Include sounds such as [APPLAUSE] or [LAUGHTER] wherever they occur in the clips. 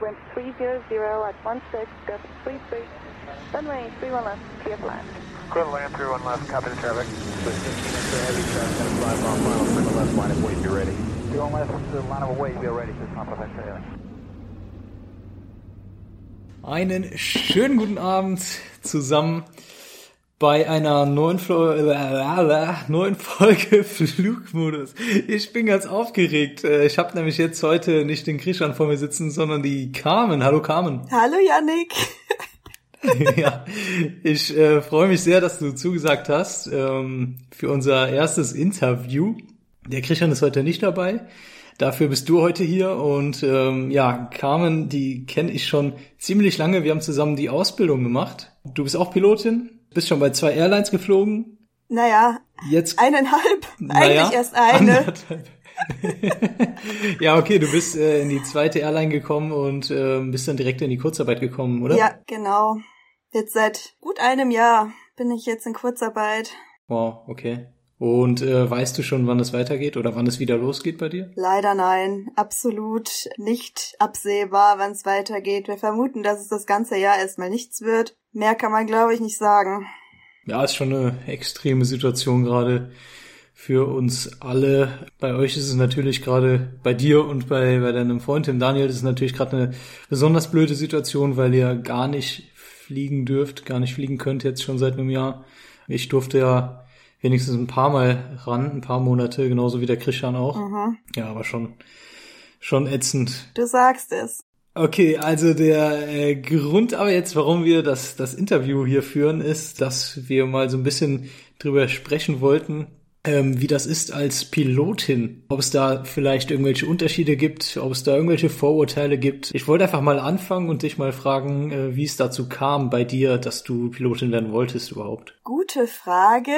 wind 300 at 16, gust 33, runway 31 left, clear for land. Clear to land, 31 left, copy the traffic. With 15 inch of heavy traffic, gonna fly off final, clear to left, line of weight, be ready. 31 left, the line of weight, be ready, just not perfect, Einen schönen guten Abend zusammen bei einer neuen, Flo äh, neuen Folge [LAUGHS] Flugmodus. Ich bin ganz aufgeregt. Äh, ich habe nämlich jetzt heute nicht den Krishan vor mir sitzen, sondern die Carmen. Hallo Carmen. Hallo Yannick. [LAUGHS] ja, ich äh, freue mich sehr, dass du zugesagt hast ähm, für unser erstes Interview. Der Christian ist heute nicht dabei. Dafür bist du heute hier und ähm, ja, Carmen, die kenne ich schon ziemlich lange. Wir haben zusammen die Ausbildung gemacht. Du bist auch Pilotin, bist schon bei zwei Airlines geflogen. Naja, Jetzt eineinhalb, naja, eigentlich erst eine. [LAUGHS] ja, okay, du bist äh, in die zweite Airline gekommen und äh, bist dann direkt in die Kurzarbeit gekommen, oder? Ja, genau. Jetzt seit gut einem Jahr bin ich jetzt in Kurzarbeit. Wow, okay. Und äh, weißt du schon, wann es weitergeht oder wann es wieder losgeht bei dir? Leider nein, absolut nicht absehbar, wann es weitergeht. Wir vermuten, dass es das ganze Jahr erstmal nichts wird. Mehr kann man, glaube ich, nicht sagen. Ja, ist schon eine extreme Situation gerade für uns alle. Bei euch ist es natürlich gerade, bei dir und bei, bei deinem Freund, dem Daniel, ist es natürlich gerade eine besonders blöde Situation, weil ihr gar nicht fliegen dürft, gar nicht fliegen könnt jetzt schon seit einem Jahr. Ich durfte ja wenigstens ein paar Mal ran, ein paar Monate, genauso wie der Christian auch. Mhm. Ja, aber schon, schon ätzend. Du sagst es. Okay, also der äh, Grund aber jetzt, warum wir das, das Interview hier führen, ist, dass wir mal so ein bisschen drüber sprechen wollten, ähm, wie das ist als Pilotin. Ob es da vielleicht irgendwelche Unterschiede gibt, ob es da irgendwelche Vorurteile gibt. Ich wollte einfach mal anfangen und dich mal fragen, äh, wie es dazu kam bei dir, dass du Pilotin werden wolltest überhaupt. Gute Frage.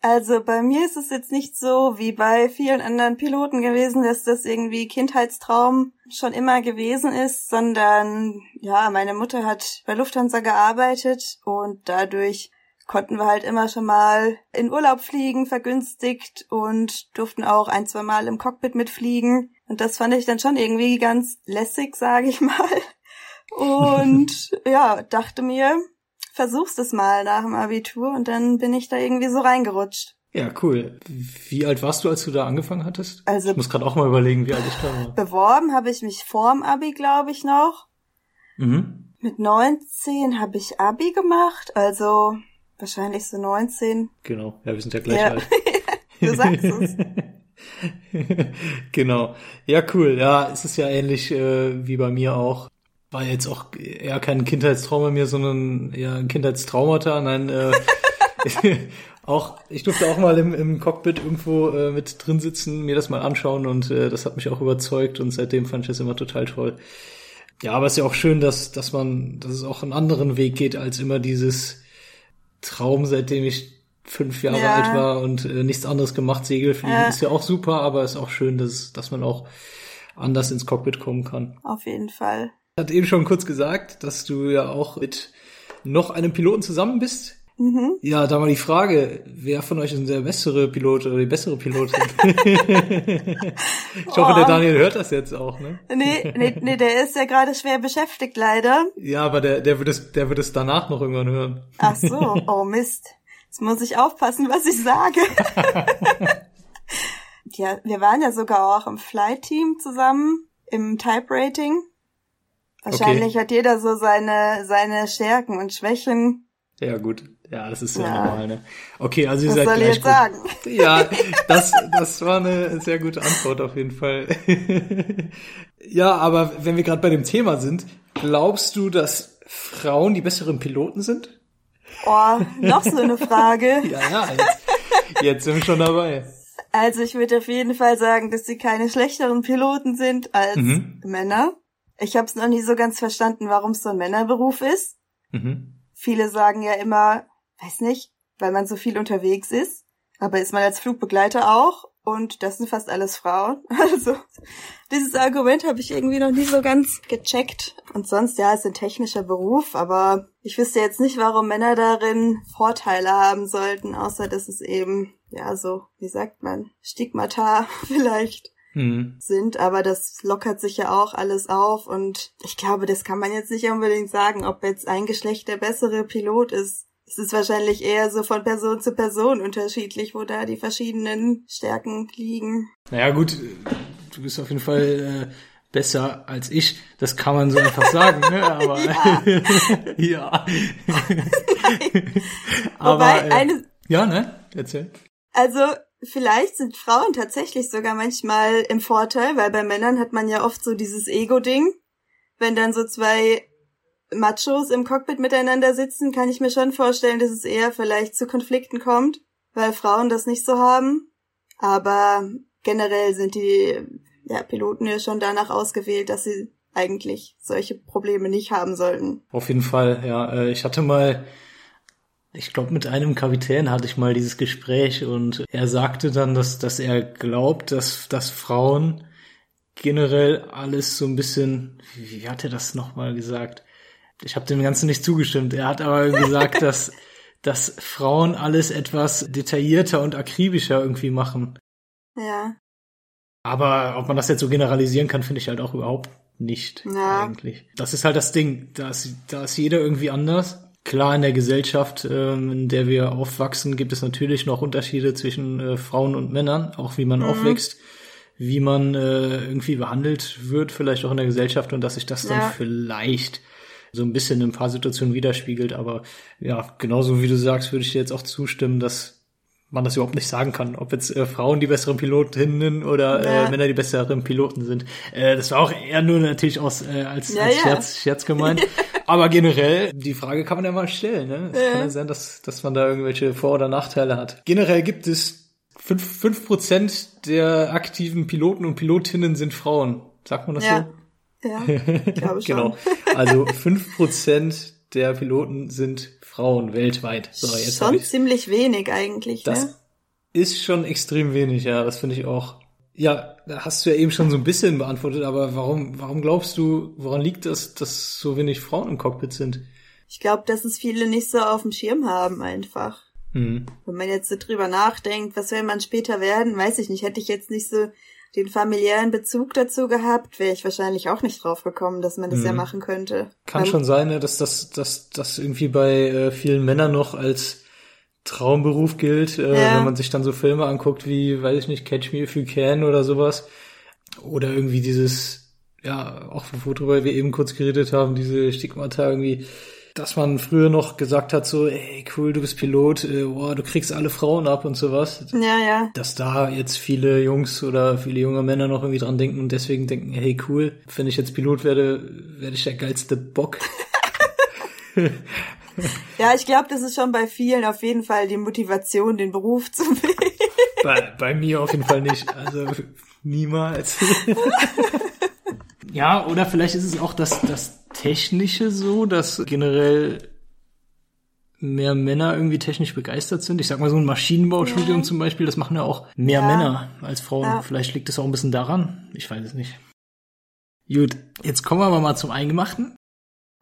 Also bei mir ist es jetzt nicht so wie bei vielen anderen Piloten gewesen, dass das irgendwie Kindheitstraum schon immer gewesen ist, sondern ja, meine Mutter hat bei Lufthansa gearbeitet und dadurch konnten wir halt immer schon mal in Urlaub fliegen, vergünstigt und durften auch ein, zwei Mal im Cockpit mitfliegen. Und das fand ich dann schon irgendwie ganz lässig, sage ich mal. [LAUGHS] Und ja, dachte mir, versuch's es mal nach dem Abitur und dann bin ich da irgendwie so reingerutscht. Ja, cool. Wie alt warst du, als du da angefangen hattest? Also Ich muss gerade auch mal überlegen, wie alt ich da war. beworben habe ich mich vorm Abi, glaube ich, noch. Mhm. Mit 19 habe ich Abi gemacht, also wahrscheinlich so 19. Genau, ja, wir sind ja gleich Ja. alt. [LAUGHS] Du sagst es. [LAUGHS] genau. Ja, cool. Ja, es ist ja ähnlich äh, wie bei mir auch. War jetzt auch eher kein Kindheitstrauma mehr, sondern eher ein Kindheitstraumata. Nein, äh, [LAUGHS] auch ich durfte auch mal im, im Cockpit irgendwo äh, mit drin sitzen, mir das mal anschauen und äh, das hat mich auch überzeugt und seitdem fand ich das immer total toll. Ja, aber es ist ja auch schön, dass dass man, dass es auch einen anderen Weg geht als immer dieses Traum, seitdem ich fünf Jahre Ja. alt war und äh, nichts anderes gemacht, Segelfliegen Ja. ist ja auch super, aber ist auch schön, dass, dass man auch anders ins Cockpit kommen kann. Auf jeden Fall. Hatte eben schon kurz gesagt, dass du ja auch mit noch einem Piloten zusammen bist. Mhm. Ja, da mal die Frage, wer von euch ist denn der bessere Pilot oder die bessere Pilotin? [LAUGHS] ich hoffe, der Oh. Daniel hört das jetzt auch, ne? Nee, nee, nee, der ist ja gerade schwer beschäftigt, leider. Ja, aber der, der wird es, der wird es danach noch irgendwann hören. Ach so, oh Mist. Jetzt muss ich aufpassen, was ich sage. [LAUGHS] ja, wir waren ja sogar auch im Flight-Team zusammen, im Type-Rating. Wahrscheinlich hat jeder so seine, seine Stärken und Schwächen. Ja, gut. Ja, das ist ja, Ja. normal, ne? Okay, also ihr Was seid soll ich gleich jetzt gut. sagen? Ja, [LAUGHS] das, das war eine sehr gute Antwort auf jeden Fall. [LAUGHS] ja, aber wenn wir gerade bei dem Thema sind, glaubst du, dass Frauen die besseren Piloten sind? Oh, noch so eine Frage. [LAUGHS] Ja, ja, jetzt, jetzt sind wir schon dabei. Also ich würde auf jeden Fall sagen, dass sie keine schlechteren Piloten sind als Mhm. Männer. Ich habe es noch nie so ganz verstanden, warum es so ein Männerberuf ist. Mhm. Viele sagen ja immer, weiß nicht, weil man so viel unterwegs ist. Aber ist man als Flugbegleiter auch? Und das sind fast alles Frauen. [LAUGHS] Also dieses Argument habe ich irgendwie noch nie so ganz gecheckt. Und sonst, ja, es ist ein technischer Beruf, aber ich wüsste jetzt nicht, warum Männer darin Vorteile haben sollten, außer dass es eben, ja, so, wie sagt man, Stigmata [LAUGHS] vielleicht. Mhm. sind, aber das lockert sich ja auch alles auf und ich glaube, das kann man jetzt nicht unbedingt sagen, ob jetzt ein Geschlecht der bessere Pilot ist. Es ist wahrscheinlich eher so von Person zu Person unterschiedlich, wo da die verschiedenen Stärken liegen. Naja, gut, du bist auf jeden Fall äh, besser als ich. Das kann man so einfach sagen, ne? [LAUGHS] Aber ja. [LAUGHS] [LAUGHS] Aber Wobei äh, eine, ja, ne? Erzähl. also vielleicht sind Frauen tatsächlich sogar manchmal im Vorteil, weil bei Männern hat man ja oft so dieses Ego-Ding. Wenn dann so zwei Machos im Cockpit miteinander sitzen, kann ich mir schon vorstellen, dass es eher vielleicht zu Konflikten kommt, weil Frauen das nicht so haben. Aber generell sind die ja, Piloten ja schon danach ausgewählt, dass sie eigentlich solche Probleme nicht haben sollten. Auf jeden Fall, ja. Äh, ich hatte mal, ich glaube, mit einem Kapitän hatte ich mal dieses Gespräch und er sagte dann, dass, dass er glaubt, dass, dass Frauen generell alles so ein bisschen, wie, hat er das nochmal gesagt? Ich habe dem Ganzen nicht zugestimmt. Er hat aber [LAUGHS] gesagt, dass, dass Frauen alles etwas detaillierter und akribischer irgendwie machen. Ja. Aber ob man das jetzt so generalisieren kann, finde ich halt auch überhaupt nicht Ja. eigentlich. Das ist halt das Ding. Da ist, da ist jeder irgendwie anders. Klar, in der Gesellschaft, ähm, in der wir aufwachsen, gibt es natürlich noch Unterschiede zwischen äh, Frauen und Männern, auch wie man aufwächst, wie man äh, irgendwie behandelt wird, vielleicht auch in der Gesellschaft und dass sich das dann Ja. vielleicht so ein bisschen in ein paar Situationen widerspiegelt. Aber ja, genauso wie du sagst, würde ich dir jetzt auch zustimmen, dass man das überhaupt nicht sagen kann, ob jetzt äh, Frauen die besseren Pilotinnen oder Ja. äh, Männer die besseren Piloten sind. Äh, das war auch eher nur natürlich aus äh, als, Ja, als ja. Scherz, Scherz gemeint. [LAUGHS] Aber generell, die Frage kann man ja mal stellen. Ne? Es kann ja sein, dass, dass man da irgendwelche Vor- oder Nachteile hat. Generell gibt es fünf fünf Prozent der aktiven Piloten und Pilotinnen sind Frauen. Sagt man das Ja. so? Ja, [LAUGHS] ich glaube schon. Genau. Also fünf Prozent der Piloten sind Frauen weltweit. So, jetzt schon ziemlich wenig eigentlich, Das ne? ist schon extrem wenig, ja, das finde ich auch. Ja, da hast du ja eben schon so ein bisschen beantwortet, aber warum, warum glaubst du, woran liegt das, dass so wenig Frauen im Cockpit sind? Ich glaube, dass es viele nicht so auf dem Schirm haben einfach. Hm. Wenn man jetzt so drüber nachdenkt, was will man später werden, weiß ich nicht. Hätte ich jetzt nicht so den familiären Bezug dazu gehabt, wäre ich wahrscheinlich auch nicht drauf gekommen, dass man das ja machen könnte. Kann Weil- schon sein, ne, dass das, dass das irgendwie bei äh, vielen Männern noch als Traumberuf gilt, äh, Ja. wenn man sich dann so Filme anguckt wie, weiß ich nicht, Catch Me If You Can oder sowas. Oder irgendwie dieses, ja, auch worüber wir eben kurz geredet haben, diese Stigmata irgendwie, dass man früher noch gesagt hat, so, ey, cool, du bist Pilot, äh, boah, du kriegst alle Frauen ab und sowas. Ja, ja. Dass da jetzt viele Jungs oder viele junge Männer noch irgendwie dran denken und deswegen denken, hey, cool, wenn ich jetzt Pilot werde, werde ich der geilste Bock. [LAUGHS] Ja, ich glaube, das ist schon bei vielen auf jeden Fall die Motivation, den Beruf zu wählen. Bei, bei mir auf jeden Fall nicht. Also niemals. ja, oder vielleicht ist es auch das, das Technische so, dass generell mehr Männer irgendwie technisch begeistert sind. Ich sag mal, so ein Maschinenbaustudium Ja. zum Beispiel, das machen ja auch mehr Ja. Männer als Frauen. Ja. Vielleicht liegt es auch ein bisschen daran. Ich weiß es nicht. Gut, jetzt kommen wir aber mal zum Eingemachten.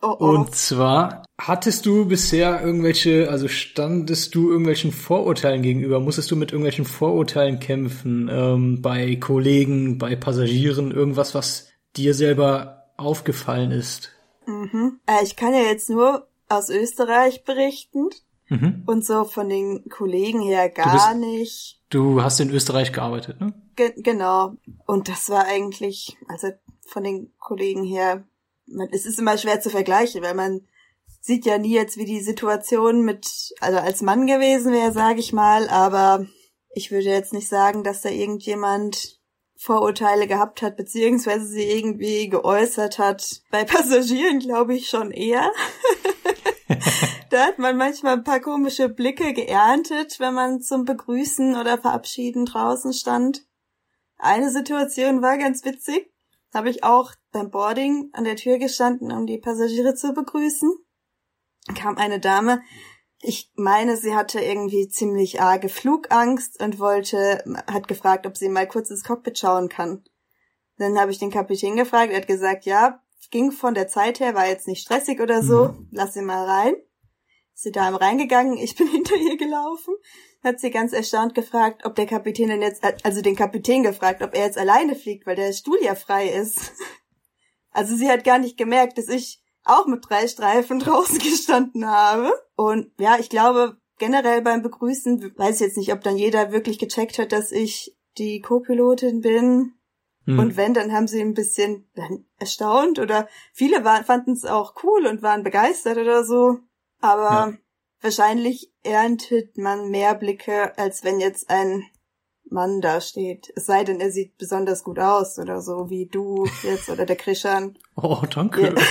Oh, oh. Und zwar, hattest du bisher irgendwelche, also standest du irgendwelchen Vorurteilen gegenüber? Musstest du mit irgendwelchen Vorurteilen kämpfen? Ähm, bei Kollegen, bei Passagieren, irgendwas, was dir selber aufgefallen ist? mhm. äh, ich kann ja jetzt nur aus Österreich berichten Mhm. und so von den Kollegen her bist- gar nicht. Du hast in Österreich gearbeitet, ne? Ge genau. Und das war eigentlich, also von den Kollegen her, man, es ist immer schwer zu vergleichen, weil man sieht ja nie jetzt, wie die Situation mit, also als Mann gewesen wäre, sage ich mal, aber ich würde jetzt nicht sagen, dass da irgendjemand Vorurteile gehabt hat, beziehungsweise sie irgendwie geäußert hat. Bei Passagieren glaube ich schon eher. [LAUGHS] da hat man manchmal ein paar komische Blicke geerntet, wenn man zum Begrüßen oder Verabschieden draußen stand. Eine Situation war ganz witzig. Habe ich auch beim Boarding an der Tür gestanden, um die Passagiere zu begrüßen. Kam eine Dame. Ich meine, sie hatte irgendwie ziemlich arge Flugangst und wollte, hat gefragt, ob sie mal kurz ins Cockpit schauen kann. Dann habe ich den Kapitän gefragt, er hat gesagt, ja, ging von der Zeit her, war jetzt nicht stressig oder so, lass sie mal rein. Sie da reingegangen, ich bin [LAUGHS] hinter ihr gelaufen, hat sie ganz erstaunt gefragt, ob der Kapitän denn jetzt, also den Kapitän gefragt, ob er jetzt alleine fliegt, weil der Stuhl ja frei ist. Also sie hat gar nicht gemerkt, dass ich auch mit drei Streifen [LAUGHS] draußen gestanden habe. Und ja, ich glaube, generell beim Begrüßen, weiß ich jetzt nicht, ob dann jeder wirklich gecheckt hat, dass ich die Co-Pilotin bin. Hm. Und wenn, dann haben sie ein bisschen erstaunt oder viele fanden es auch cool und waren begeistert oder so. Aber ja. wahrscheinlich erntet man mehr Blicke, als wenn jetzt ein Mann da steht. Es sei denn, er sieht besonders gut aus oder so, wie du jetzt oder der Krishan. [LAUGHS] Oh, danke. Ja. [LAUGHS]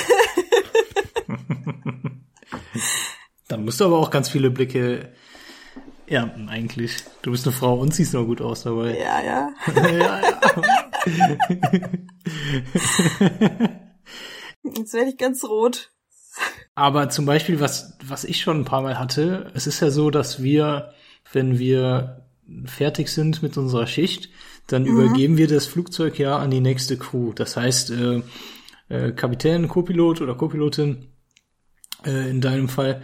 Dann musst du aber auch ganz viele Blicke ernten, eigentlich. Du bist eine Frau und siehst nur gut aus dabei. Ja, ja. [LAUGHS] ja, ja. Jetzt werde ich ganz rot. Aber zum Beispiel, was, was ich schon ein paar Mal hatte, es ist ja so, dass wir, wenn wir fertig sind mit unserer Schicht, dann mhm. übergeben wir das Flugzeug ja an die nächste Crew. Das heißt, äh, äh, Kapitän, Copilot oder Copilotin äh, in deinem Fall.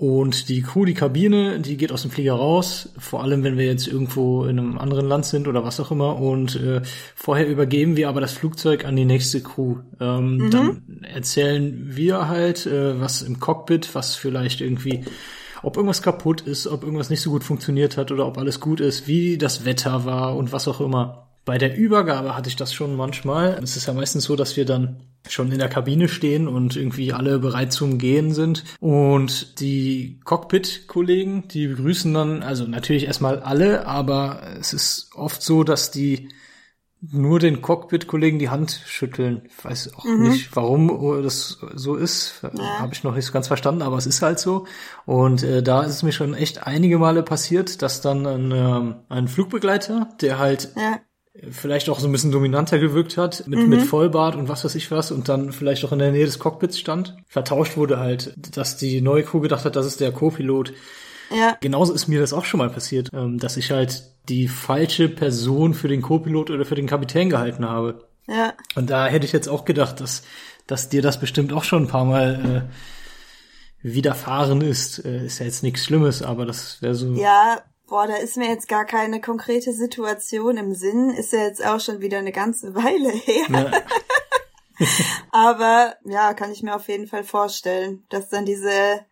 Und die Crew, die Kabine, die geht aus dem Flieger raus, vor allem wenn wir jetzt irgendwo in einem anderen Land sind oder was auch immer. Und äh, vorher übergeben wir aber das Flugzeug an die nächste Crew. Ähm, mhm. Dann erzählen wir halt, äh, was im Cockpit, was vielleicht irgendwie, ob irgendwas kaputt ist, ob irgendwas nicht so gut funktioniert hat oder ob alles gut ist, wie das Wetter war und was auch immer. Bei der Übergabe hatte ich das schon manchmal. Es ist ja meistens so, dass wir dann schon in der Kabine stehen und irgendwie alle bereit zum Gehen sind. Und die Cockpit-Kollegen, die begrüßen dann, also natürlich erstmal alle, aber es ist oft so, dass die nur den Cockpit-Kollegen die Hand schütteln. Ich weiß auch mhm. nicht, warum das so ist. Ja. Habe ich noch nicht so ganz verstanden, aber es ist halt so. Und äh, da ist es mir schon echt einige Male passiert, dass dann ein, ähm, ein Flugbegleiter, der halt ja vielleicht auch so ein bisschen dominanter gewirkt hat, mit, mhm. mit Vollbart und was weiß ich was, und dann vielleicht auch in der Nähe des Cockpits stand. Vertauscht wurde halt, dass die neue Crew gedacht hat, das ist der Co-Pilot. Ja. Genauso ist mir das auch schon mal passiert, ähm, dass ich halt die falsche Person für den Co-Pilot oder für den Kapitän gehalten habe. Ja. Und da hätte ich jetzt auch gedacht, dass, dass dir das bestimmt auch schon ein paar Mal äh, widerfahren ist. Äh, ist ja jetzt nichts Schlimmes, aber das wäre so. Ja, Boah, da ist mir jetzt gar keine konkrete Situation im Sinn. Ist ja jetzt auch schon wieder eine ganze [LAUGHS] Weile her. Ja. [LAUGHS] Aber ja, kann ich mir auf jeden Fall vorstellen, dass dann diese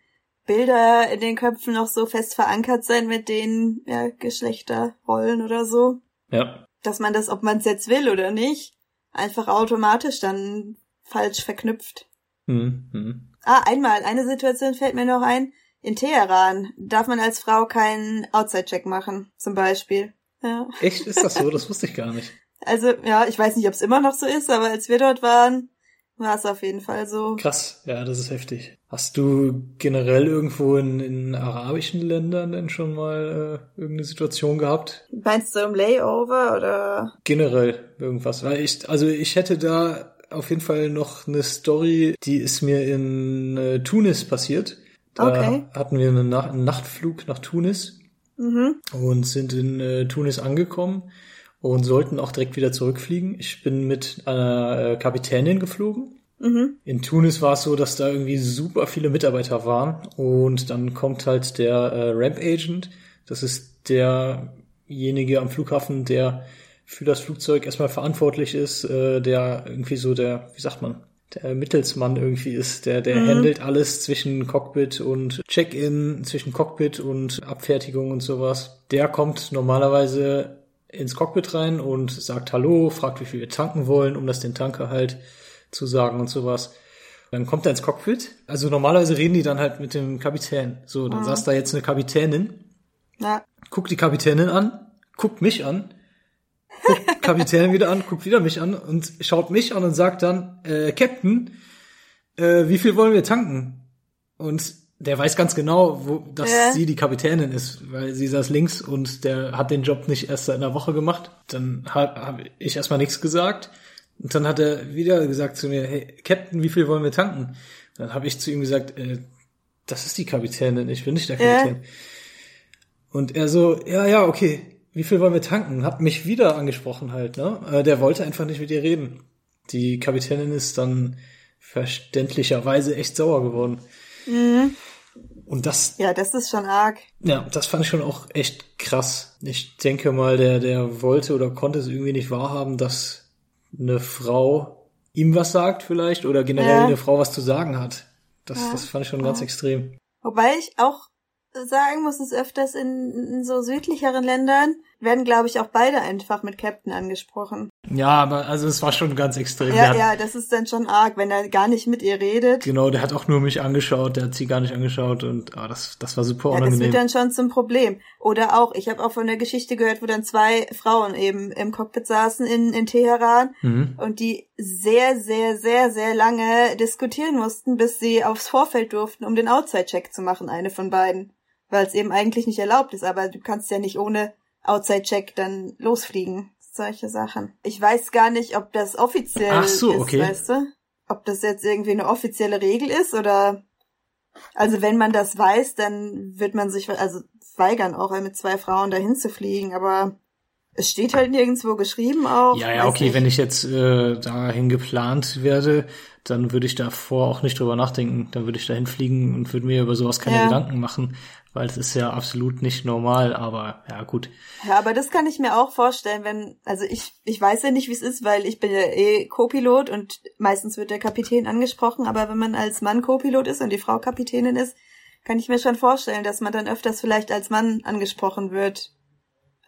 Bilder in den Köpfen noch so fest verankert sein mit den ja, Geschlechterrollen oder so. Ja. Dass man das, ob man es jetzt will oder nicht, einfach automatisch dann falsch verknüpft. Mhm. mhm. Ah, einmal, eine Situation fällt mir noch ein in Teheran darf man als Frau keinen Outside-Check machen, zum Beispiel. Ja. Echt? Ist das so? Das wusste ich gar nicht. [LAUGHS] Also, ja, ich weiß nicht, ob es immer noch so ist, aber als wir dort waren, war es auf jeden Fall so. Krass, ja, das ist heftig. Hast du generell irgendwo in, in arabischen Ländern denn schon mal äh, irgendeine Situation gehabt? Meinst du im Layover oder? Generell irgendwas, weil ich, also ich hätte da auf jeden Fall noch eine Story, die ist mir in äh, Tunis passiert. Da okay. hatten wir einen, einen Nachtflug nach Tunis mhm. und sind in äh, Tunis angekommen und sollten auch direkt wieder zurückfliegen. Ich bin mit einer äh, Kapitänin geflogen. Mhm. In Tunis war es so, dass da irgendwie super viele Mitarbeiter waren und dann kommt halt der äh, Ramp Agent. Das ist derjenige am Flughafen, der für das Flugzeug erstmal verantwortlich ist, äh, der irgendwie so der, wie sagt man, der Mittelsmann irgendwie ist, der, der mhm. handelt alles zwischen Cockpit und Check-in, zwischen Cockpit und Abfertigung und sowas. Der kommt normalerweise ins Cockpit rein und sagt Hallo, fragt, wie viel wir tanken wollen, um das den Tanker halt zu sagen und sowas. Dann kommt er ins Cockpit. Also normalerweise reden die dann halt mit dem Kapitän. So, dann mhm. saß da jetzt eine Kapitänin. Ja. Guckt die Kapitänin an, guckt mich an Kapitän wieder an, guckt wieder mich an und schaut mich an und sagt dann, äh, Captain, äh, wie viel wollen wir tanken? Und der weiß ganz genau, wo, dass ja. sie die Kapitänin ist, weil sie saß links und der hat den Job nicht erst seit einer Woche gemacht. Dann habe hab ich erstmal nichts gesagt. Und dann hat er wieder gesagt zu mir, hey, Captain, wie viel wollen wir tanken? Dann habe ich zu ihm gesagt, äh, das ist die Kapitänin, ich bin nicht der Kapitän. Ja. Und er so, ja, ja, okay wie viel wollen wir tanken? Hat mich wieder angesprochen halt, ne? Äh, der wollte einfach nicht mit ihr reden. Die Kapitänin ist dann verständlicherweise echt sauer geworden. Mhm. Und das, Ja, das ist schon arg. ja, das fand ich schon auch echt krass. Ich denke mal, der, der wollte oder konnte es irgendwie nicht wahrhaben, dass eine Frau ihm was sagt vielleicht oder generell Ja. eine Frau was zu sagen hat. Das, Ja. das fand ich schon ganz Ja. extrem. Wobei ich auch sagen muss, es öfters in, in so südlicheren Ländern werden, glaube ich, auch beide einfach mit Captain angesprochen. Ja, aber also es war schon ganz extrem. Ja, hat, ja, das ist dann schon arg, wenn er gar nicht mit ihr redet. Genau, der hat auch nur mich angeschaut, der hat sie gar nicht angeschaut und ah, das, das war super Ja, das unangenehm. wird dann schon zum Problem. Oder auch, ich habe auch von der Geschichte gehört, wo dann zwei Frauen eben im Cockpit saßen in, in Teheran mhm. und die sehr, sehr, sehr, sehr lange diskutieren mussten, bis sie aufs Vorfeld durften, um den Outside-Check zu machen, eine von beiden. Weil es eben eigentlich nicht erlaubt ist, aber du kannst ja nicht ohne Outside-Check dann losfliegen. Solche Sachen. Ich weiß gar nicht, ob das offiziell Ach so, ist, okay. weißt du? Ob das jetzt irgendwie eine offizielle Regel ist oder also wenn man das weiß, dann wird man sich also weigern, auch mit zwei Frauen dahin zu fliegen, aber es steht halt nirgendwo geschrieben auch. Ja, ja, okay, nicht. wenn ich jetzt äh, dahin geplant werde, dann würde ich davor auch nicht drüber nachdenken. Dann würde ich dahin fliegen und würde mir über sowas keine Ja. Gedanken machen, weil es ist ja absolut nicht normal, aber ja, gut. Ja, aber das kann ich mir auch vorstellen, wenn, also ich, ich weiß ja nicht, wie es ist, weil ich bin ja eh Co-Pilot und meistens wird der Kapitän angesprochen, aber wenn man als Mann Co-Pilot ist und die Frau Kapitänin ist, kann ich mir schon vorstellen, dass man dann öfters vielleicht als Mann angesprochen wird,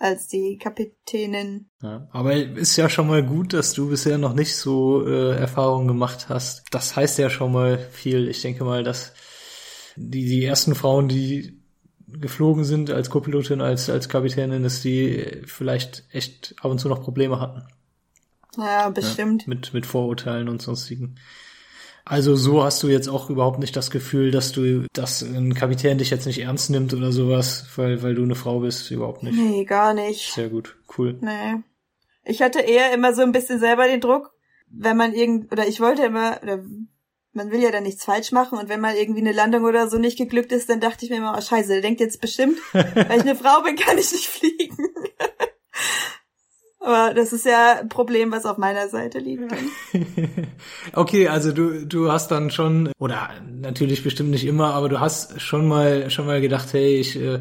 als die Kapitänin. Ja, aber ist ja schon mal gut, dass du bisher noch nicht so äh, Erfahrungen gemacht hast. Das heißt ja schon mal viel. Ich denke mal, dass die, die ersten Frauen, die geflogen sind als Co-Pilotin, als, als Kapitänin, dass die vielleicht echt ab und zu noch Probleme hatten. Ja, bestimmt. mit, mit Vorurteilen und sonstigen. Also so hast du jetzt auch überhaupt nicht das Gefühl, dass du, dass ein Kapitän dich jetzt nicht ernst nimmt oder sowas, weil, weil du eine Frau bist, überhaupt nicht. Nee, gar nicht. Sehr gut, cool. Nee. Ich hatte eher immer so ein bisschen selber den Druck, wenn man irgend, oder ich wollte immer, oder man will ja dann nichts falsch machen und wenn mal irgendwie eine Landung oder so nicht geglückt ist, dann dachte ich mir immer, oh scheiße, der denkt jetzt bestimmt, [LAUGHS] weil ich eine Frau bin, kann ich nicht fliegen. Aber das ist ja ein Problem, was auf meiner Seite liegt. [LAUGHS] Okay, also du, du hast dann schon, oder natürlich bestimmt nicht immer, aber du hast schon mal, schon mal gedacht, hey, ich, äh,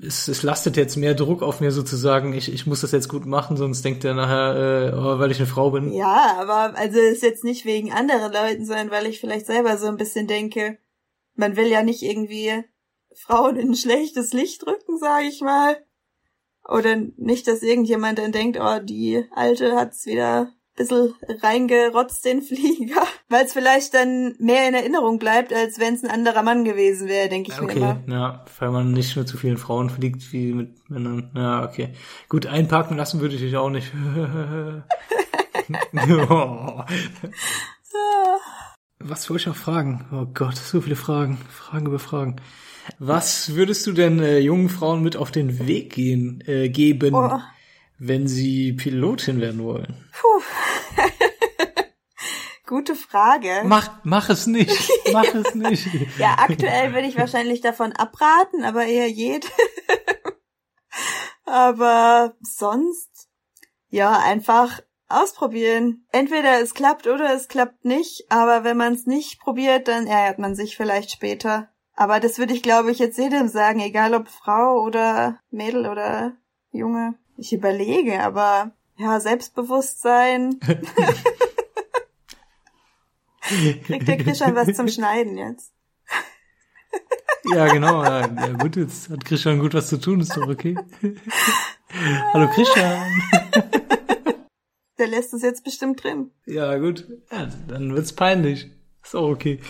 es, es lastet jetzt mehr Druck auf mir sozusagen, ich, ich muss das jetzt gut machen, sonst denkt er nachher, äh, oh, weil ich eine Frau bin. Ja, aber also ist jetzt nicht wegen anderen Leuten, sondern weil ich vielleicht selber so ein bisschen denke, man will ja nicht irgendwie Frauen in ein schlechtes Licht drücken, sage ich mal. Oder nicht, dass irgendjemand dann denkt, oh, die Alte hat's wieder ein bisschen reingerotzt, den [LAUGHS] Flieger. Weil es vielleicht dann mehr in Erinnerung bleibt, als wenn es ein anderer Mann gewesen wäre, denke ich mir Okay, immer. ja, weil man nicht mit so vielen Frauen fliegt wie mit Männern. Ja, okay. Gut, einparken lassen würde ich dich auch nicht. Oh. [LAUGHS] [LAUGHS] Was wollte ich noch fragen? Oh Gott, so viele Fragen. Fragen über Fragen. Was würdest du denn äh, jungen Frauen mit auf den Weg gehen, äh, geben, Oh. wenn sie Pilotin werden wollen? Puh. [LAUGHS] Gute Frage. Mach, mach es nicht. [LAUGHS] Mach es nicht. Ja, aktuell würde ich wahrscheinlich davon abraten, aber eher jede. [LAUGHS] aber sonst, ja, einfach ausprobieren. Entweder es klappt oder es klappt nicht, aber wenn man es nicht probiert, dann ärgert man sich vielleicht später. Aber das würde ich, glaube ich, jetzt jedem sagen, egal ob Frau oder Mädel oder Junge. Ich überlege, aber ja, Selbstbewusstsein. [LAUGHS] Kriegt der Christian was zum Schneiden jetzt? Ja, genau. Ja, ja, gut, jetzt hat Christian gut was zu tun, ist doch okay. Hallo Christian. Der lässt es jetzt bestimmt drin. Ja, gut. Ja, dann wird's peinlich. Ist auch okay.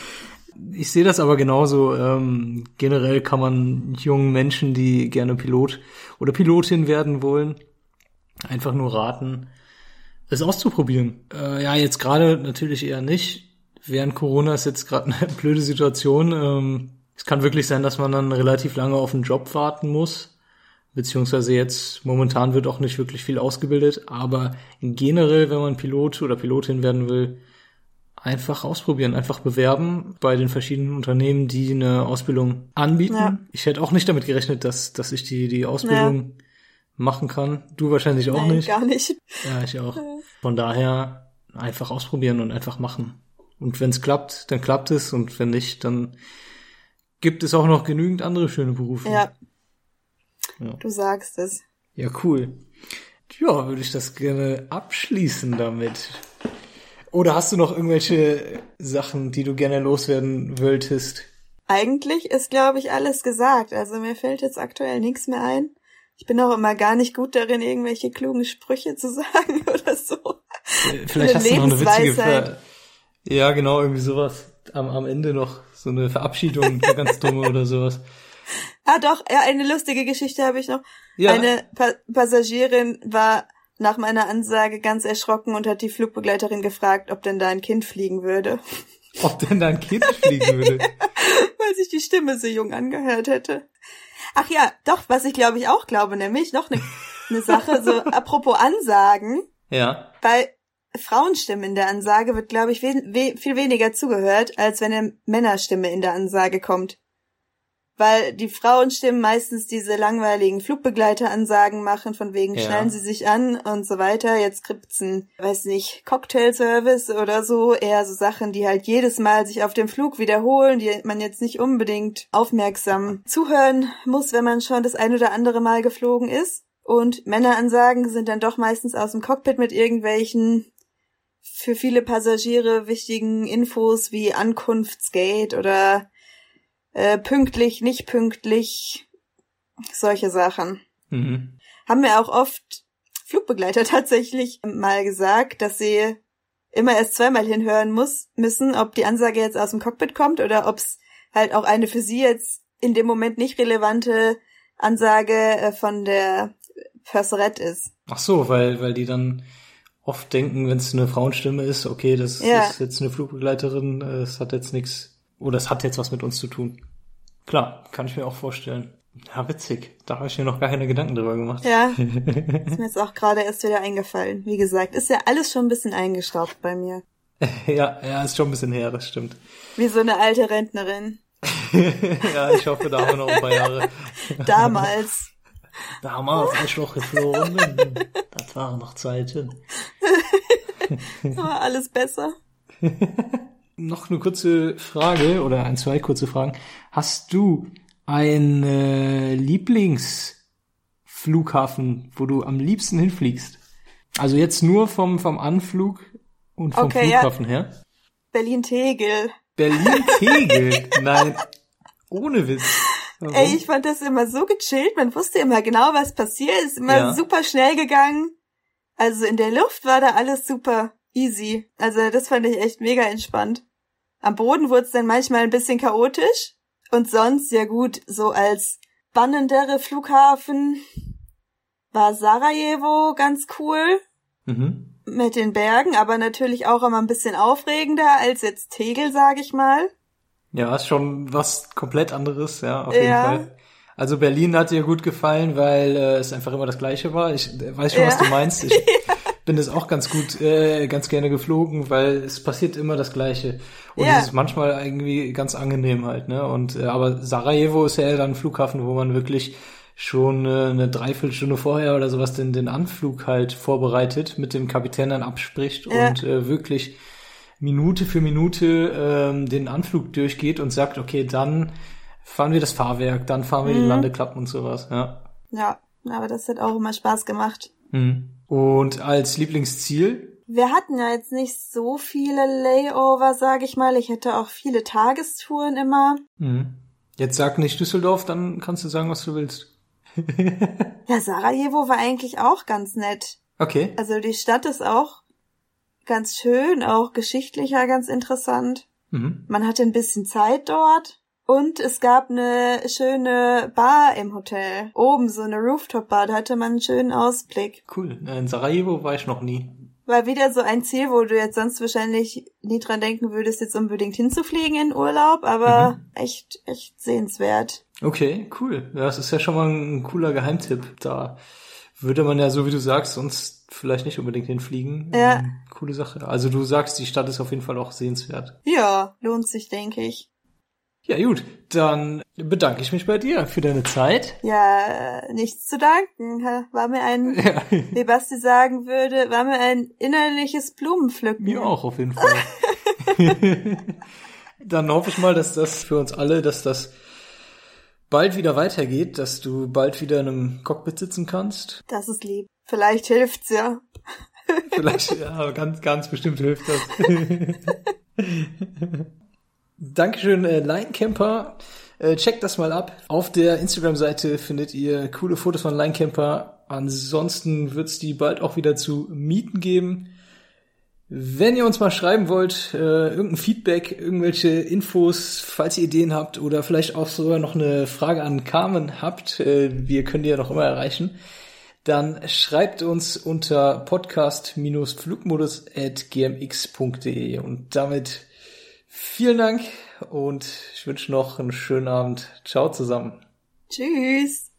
Ich sehe das aber genauso. Ähm, generell kann man jungen Menschen, die gerne Pilot oder Pilotin werden wollen, einfach nur raten, es auszuprobieren. Äh, ja, jetzt gerade natürlich eher nicht. Während Corona ist jetzt gerade eine [LAUGHS] blöde Situation. Ähm, es kann wirklich sein, dass man dann relativ lange auf einen Job warten muss. Beziehungsweise jetzt momentan wird auch nicht wirklich viel ausgebildet, aber generell, wenn man Pilot oder Pilotin werden will, einfach ausprobieren, einfach bewerben bei den verschiedenen Unternehmen, die eine Ausbildung anbieten. Ja. Ich hätte auch nicht damit gerechnet, dass, dass ich die, die Ausbildung machen kann. Du wahrscheinlich auch Nein, nicht. gar nicht. Ja, ich auch. Von daher einfach ausprobieren und einfach machen. Und wenn es klappt, dann klappt es und wenn nicht, dann gibt es auch noch genügend andere schöne Berufe. Ja. Ja. Du sagst es. Ja, cool. Ja, würde ich das gerne abschließen damit. Oder hast du noch irgendwelche Sachen, die du gerne loswerden wolltest? Eigentlich ist, glaube ich, alles gesagt. Also mir fällt jetzt aktuell nichts mehr ein. Ich bin auch immer gar nicht gut darin, irgendwelche klugen Sprüche zu [LAUGHS] sagen oder so. Äh, Vielleicht hast du noch eine witzige. Ver Ja, genau, irgendwie sowas. Am, am Ende noch so eine Verabschiedung, [LAUGHS] ganz dumme oder sowas. Ah doch, ja, eine lustige Geschichte habe ich noch. Ja. Eine pa Passagierin war nach meiner Ansage ganz erschrocken und hat die Flugbegleiterin gefragt, ob denn da ein Kind fliegen würde, [LAUGHS] Ob denn da ein Kind fliegen würde. [LAUGHS] weil sich die Stimme so jung angehört hätte. Ach ja, doch, was ich glaube ich auch glaube, nämlich noch eine ne Sache, so [LAUGHS] apropos Ansagen. Ja. Bei Frauenstimmen in der Ansage wird, glaube ich, we we viel weniger zugehört, als wenn eine Männerstimme in der Ansage kommt. Weil die Frauenstimmen meistens diese langweiligen Flugbegleiteransagen machen, von wegen Ja. schnallen sie sich an und so weiter. Jetzt gibt's ein, weiß nicht, Cocktailservice oder so. Eher so Sachen, die halt jedes Mal sich auf dem Flug wiederholen, die man jetzt nicht unbedingt aufmerksam zuhören muss, wenn man schon das ein oder andere Mal geflogen ist. Und Männeransagen sind dann doch meistens aus dem Cockpit mit irgendwelchen für viele Passagiere wichtigen Infos wie Ankunftsgate oder äh, pünktlich, nicht pünktlich, solche Sachen. Mhm. Haben mir auch oft Flugbegleiter [LAUGHS] tatsächlich mal gesagt, dass sie immer erst zweimal hinhören muss, müssen, ob die Ansage jetzt aus dem Cockpit kommt oder ob es halt auch eine für sie jetzt in dem Moment nicht relevante Ansage äh, von der Purserette ist. Ach so, weil, weil die dann oft denken, wenn es eine Frauenstimme ist, okay, das Ja. ist jetzt eine Flugbegleiterin, äh, es hat jetzt nichts, oder es hat jetzt was mit uns zu tun. Klar, kann ich mir auch vorstellen. Ja, witzig. Da habe ich mir noch gar keine Gedanken drüber gemacht. Ja, [LAUGHS] ist mir jetzt auch gerade erst wieder eingefallen. Wie gesagt, ist ja alles schon ein bisschen eingestaubt bei mir. [LAUGHS] ja, ja, ist schon ein bisschen her, das stimmt. Wie so eine alte Rentnerin. [LAUGHS] ja, ich hoffe, da haben wir noch ein paar Jahre. Damals. Damals, als ich noch geflogen bin, das waren noch Zeiten. war alles besser. Noch eine kurze Frage oder ein, zwei kurze Fragen. Hast du einen äh, Lieblingsflughafen, wo du am liebsten hinfliegst? Also jetzt nur vom, vom Anflug und vom Okay, ja. Flughafen her? Berlin-Tegel. Berlin-Tegel? [LAUGHS] Nein, ohne Witz. Warum? Ey, ich fand das immer so gechillt. Man wusste immer genau, was passiert. Ist immer Ja. super schnell gegangen. Also in der Luft war da alles super easy. Also das fand ich echt mega entspannt. Am Boden wurde es dann manchmal ein bisschen chaotisch. Und sonst, ja gut, so als spannendere Flughafen war Sarajevo ganz cool. mhm. mit den Bergen, aber natürlich auch immer ein bisschen aufregender als jetzt Tegel, sag ich mal. Ja, ist schon was komplett anderes, ja, auf jeden Ja. Fall. Also Berlin hat dir gut gefallen, weil äh, es einfach immer das Gleiche war. Ich äh, weiß schon, Ja. was du meinst. Ich [LAUGHS] bin das auch ganz gut, äh, ganz gerne geflogen, weil es passiert immer das Gleiche. Und Ja. es ist manchmal irgendwie ganz angenehm halt, ne? Und äh, aber Sarajevo ist ja eher dann ein Flughafen, wo man wirklich schon äh, eine Dreiviertelstunde vorher oder sowas den, den Anflug halt vorbereitet, mit dem Kapitän dann abspricht Ja. und äh, wirklich Minute für Minute ähm, den Anflug durchgeht und sagt, okay, dann fahren wir das Fahrwerk, dann fahren wir die Mhm. Landeklappen und sowas, ja. Ja, aber das hat auch immer Spaß gemacht. Mhm. Und als Lieblingsziel? Wir hatten ja jetzt nicht so viele Layover, sag ich mal. Ich hatte auch viele Tagestouren immer. Mhm. Jetzt sag nicht Düsseldorf, dann kannst du sagen, was du willst. [LAUGHS] Ja, Sarajevo war eigentlich auch ganz nett. Okay. Also die Stadt ist auch ganz schön, auch geschichtlicher ganz interessant. Mhm. Man hatte ein bisschen Zeit dort. Und es gab eine schöne Bar im Hotel. Oben so eine Rooftop-Bar, da hatte man einen schönen Ausblick. Cool. In Sarajevo war ich noch nie. War wieder so ein Ziel, wo du jetzt sonst wahrscheinlich nie dran denken würdest, jetzt unbedingt hinzufliegen in Urlaub, aber echt, echt sehenswert. Okay, cool. Ja, das ist ja schon mal ein cooler Geheimtipp. Da würde man ja, so wie du sagst, sonst vielleicht nicht unbedingt hinfliegen. Ja. Ähm, Coole Sache. Also du sagst, die Stadt ist auf jeden Fall auch sehenswert. Ja, lohnt sich, denke ich. Ja, gut. Dann bedanke ich mich bei dir für deine Zeit. Ja, nichts zu danken. War mir ein, [LAUGHS] Ja, wie Basti sagen würde, war mir ein innerliches Blumenpflücken. mir auch auf jeden Fall. [LAUGHS] Dann hoffe ich mal, dass das für uns alle, dass das bald wieder weitergeht, dass du bald wieder in einem Cockpit sitzen kannst. Das ist lieb. Vielleicht hilft's ja. Vielleicht, ja, ganz, ganz bestimmt hilft das. [LAUGHS] Dankeschön, äh, Linecamper. Äh, checkt das mal ab. Auf der Instagram-Seite findet ihr coole Fotos von Linecamper. Ansonsten wird's die bald auch wieder zu Mieten geben. Wenn ihr uns mal schreiben wollt, äh, irgendein Feedback, irgendwelche Infos, falls ihr Ideen habt oder vielleicht auch sogar noch eine Frage an Carmen habt, äh, wir können die ja noch immer erreichen, dann schreibt uns unter podcast-flugmodus.gmx.de und damit vielen Dank und ich wünsche noch einen schönen Abend. Ciao zusammen. Tschüss.